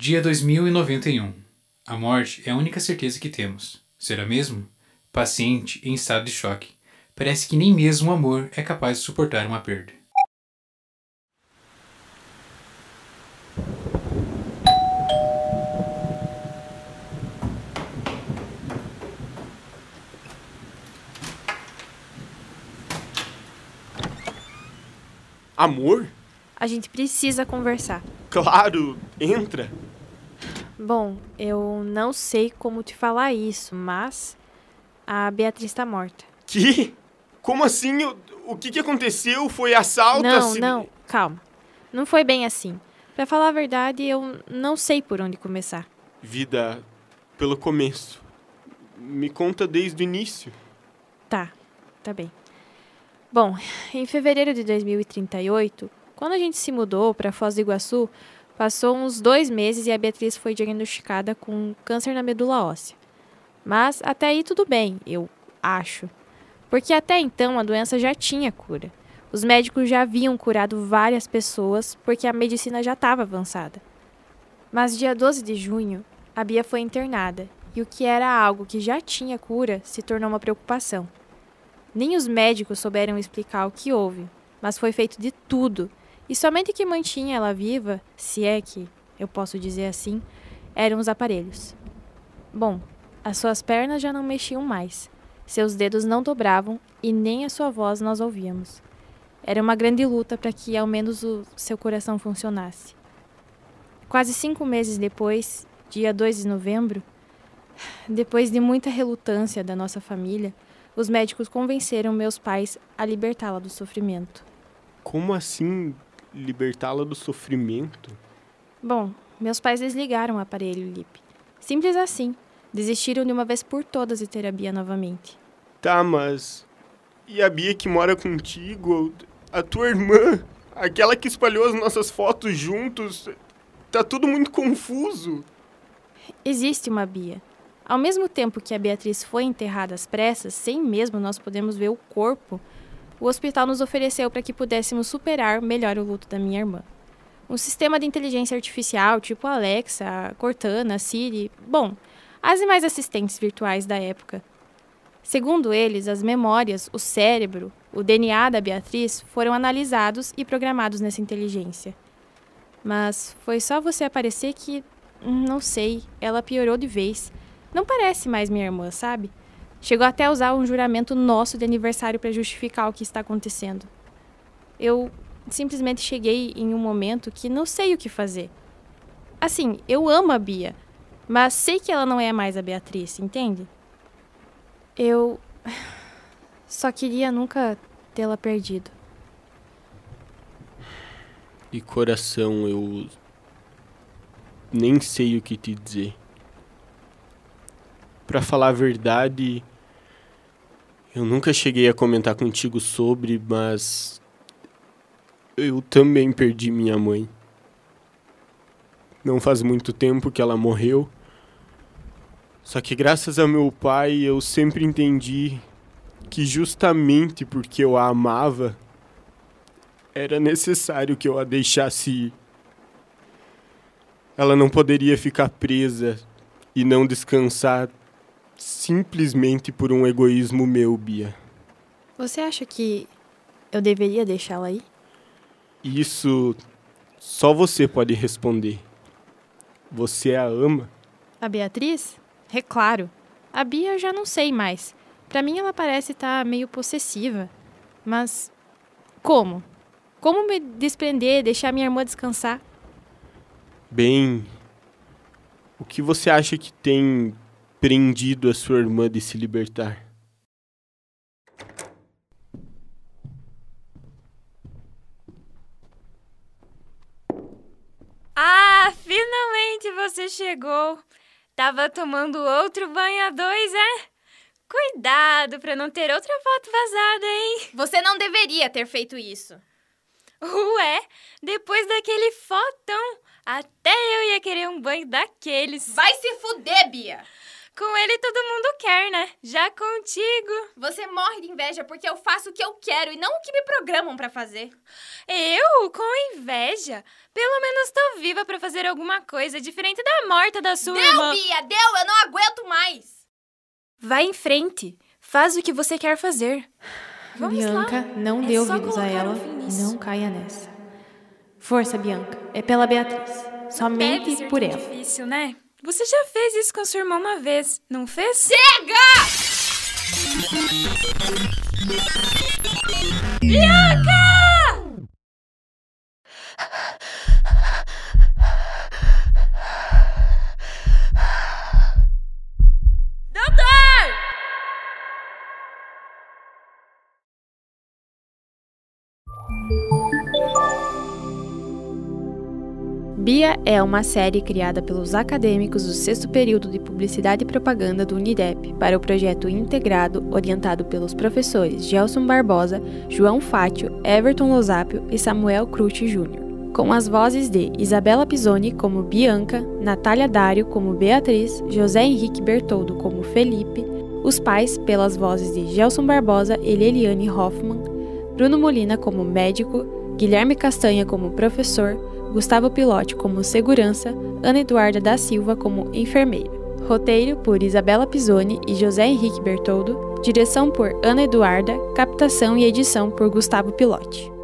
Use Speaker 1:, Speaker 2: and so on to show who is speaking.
Speaker 1: Dia 2091. A morte é a única certeza que temos. Será mesmo? Paciente em estado de choque. Parece que nem mesmo o amor é capaz de suportar uma perda.
Speaker 2: Amor?
Speaker 3: A gente precisa conversar.
Speaker 2: Claro, entra.
Speaker 3: Bom, eu não sei como te falar isso, mas a Beatriz tá morta.
Speaker 2: Que? Como assim? O, o que, que aconteceu? Foi assalto?
Speaker 3: não,
Speaker 2: assim?
Speaker 3: não, calma. Não foi bem assim. Pra falar a verdade, eu não sei por onde começar.
Speaker 2: Vida, pelo começo. Me conta desde o início.
Speaker 3: Tá, tá bem. Bom, em fevereiro de 2038, quando a gente se mudou para Foz do Iguaçu, passou uns dois meses e a Beatriz foi diagnosticada com câncer na medula óssea. Mas até aí tudo bem, eu acho. Porque até então a doença já tinha cura. Os médicos já haviam curado várias pessoas porque a medicina já estava avançada. Mas dia 12 de junho, a Bia foi internada e o que era algo que já tinha cura se tornou uma preocupação. Nem os médicos souberam explicar o que houve, mas foi feito de tudo, e somente o que mantinha ela viva, se é que eu posso dizer assim, eram os aparelhos. Bom, as suas pernas já não mexiam mais, seus dedos não dobravam e nem a sua voz nós ouvíamos. Era uma grande luta para que ao menos o seu coração funcionasse. Quase cinco meses depois, dia 2 de novembro, depois de muita relutância da nossa família, os médicos convenceram meus pais a libertá-la do sofrimento.
Speaker 2: Como assim libertá-la do sofrimento?
Speaker 3: Bom, meus pais desligaram o aparelho Lip. Simples assim. Desistiram de uma vez por todas de ter a Bia novamente.
Speaker 2: Tá, mas. E a Bia que mora contigo? A tua irmã? Aquela que espalhou as nossas fotos juntos? Tá tudo muito confuso.
Speaker 3: Existe uma Bia. Ao mesmo tempo que a Beatriz foi enterrada às pressas, sem mesmo nós podermos ver o corpo, o hospital nos ofereceu para que pudéssemos superar melhor o luto da minha irmã. Um sistema de inteligência artificial, tipo Alexa, Cortana, Siri, bom, as demais assistentes virtuais da época. Segundo eles, as memórias, o cérebro, o DNA da Beatriz foram analisados e programados nessa inteligência. Mas foi só você aparecer que, não sei, ela piorou de vez. Não parece mais minha irmã, sabe? Chegou até a usar um juramento nosso de aniversário para justificar o que está acontecendo. Eu simplesmente cheguei em um momento que não sei o que fazer. Assim, eu amo a Bia, mas sei que ela não é mais a Beatriz, entende? Eu só queria nunca tê-la perdido.
Speaker 2: De coração, eu nem sei o que te dizer. Para falar a verdade, eu nunca cheguei a comentar contigo sobre, mas eu também perdi minha mãe. Não faz muito tempo que ela morreu. Só que graças ao meu pai eu sempre entendi que justamente porque eu a amava, era necessário que eu a deixasse ir. Ela não poderia ficar presa e não descansar simplesmente por um egoísmo meu, Bia.
Speaker 3: Você acha que eu deveria deixá-la ir?
Speaker 2: Isso só você pode responder. Você a ama?
Speaker 3: A Beatriz? É claro. A Bia eu já não sei mais. Para mim ela parece estar tá meio possessiva. Mas como? Como me desprender, deixar minha irmã descansar?
Speaker 2: Bem, o que você acha que tem prendido a sua irmã de se libertar?
Speaker 4: Ah, finalmente você chegou. Tava tomando outro banho a dois, é? Cuidado pra não ter outra foto vazada, hein?
Speaker 5: Você não deveria ter feito isso.
Speaker 4: Ué, depois daquele fotão, até eu ia querer um banho daqueles.
Speaker 5: Vai se fuder, Bia!
Speaker 4: Com ele todo mundo quer, né? Já contigo.
Speaker 5: Você morre de inveja porque eu faço o que eu quero e não o que me programam pra fazer.
Speaker 4: Eu? Com inveja? Pelo menos tô viva pra fazer alguma coisa diferente da morta da sua
Speaker 5: deu,
Speaker 4: irmã.
Speaker 5: Bia, deu! Eu não aguento mais!
Speaker 4: Vai em frente. Faz o que você quer fazer. Vamos
Speaker 3: Bianca
Speaker 4: lá.
Speaker 3: não
Speaker 4: É
Speaker 3: dê
Speaker 4: só
Speaker 3: ouvidos a ela
Speaker 4: um
Speaker 3: e não caia nessa. Força, Bianca. É pela Beatriz.
Speaker 4: Deve
Speaker 3: Somente
Speaker 4: ser
Speaker 3: por ela.
Speaker 4: difícil, né? Você já fez isso com sua irmã uma vez, não fez?
Speaker 3: Bia é uma série criada pelos acadêmicos do sexto período de Publicidade e Propaganda do Unidep para o projeto integrado orientado pelos professores Gelson Barbosa, João Fátio, Everton Losápio e Samuel Crute Júnior. Com as vozes de Isabela Pisoni como Bianca, Natália Dário como Beatriz, José Henrique Bertoldo como Felipe, os pais pelas vozes de Gelson Barbosa e Leliane Hoffmann, Bruno Molina como médico, Guilherme Castanha como professor, Gustavo Pilote como segurança, Ana Eduarda da Silva como enfermeira. Roteiro por Isabela Pisoni e José Henrique Bertoldo, direção por Ana Eduarda, captação e edição por Gustavo Pilote.